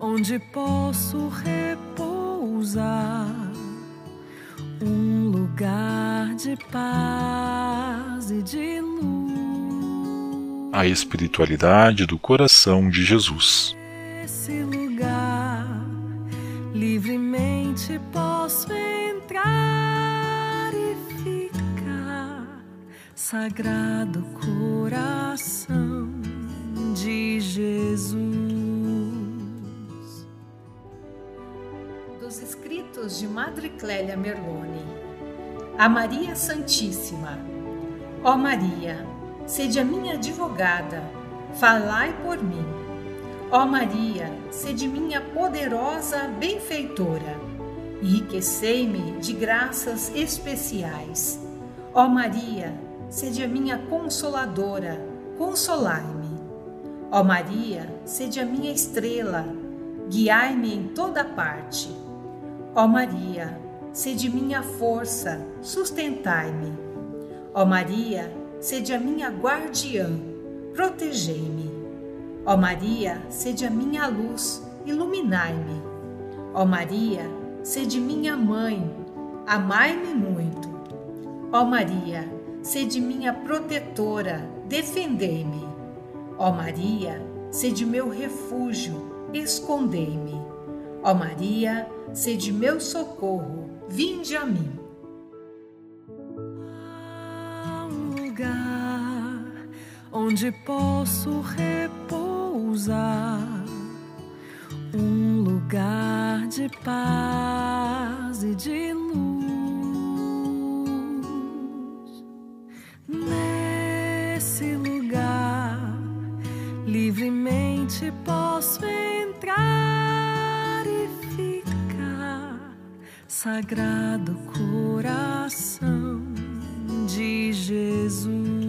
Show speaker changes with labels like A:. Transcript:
A: onde posso repousar, um lugar de paz e de luz.
B: A espiritualidade do coração de Jesus.
A: Esse lugar livremente posso entrar e ficar, sagrado coração
C: Dos escritos de Madre Clélia Merloni. A Maria Santíssima. Ó Maria, sede a minha advogada, falai por mim. Ó Maria, sede minha poderosa benfeitora, enriquecei-me de graças especiais. Ó Maria, sede a minha consoladora, consolai-me. Ó Maria, sede a minha estrela, guiai-me em toda parte. Ó Maria, sede minha força, sustentai-me. Ó Maria, sede a minha guardiã, protegei-me. Ó Maria, sede a minha luz, iluminai-me. Ó Maria, sede minha mãe, amai-me muito. Ó Maria, sede minha protetora, defendei-me. Ó Maria, sede meu refúgio, escondei-me. Ó Maria, sede meu socorro, vinde a mim.
A: Há um lugar onde posso repousar, um lugar de paz e de luz. Nesse lugar, livremente posso entrar sagrado coração de Jesus.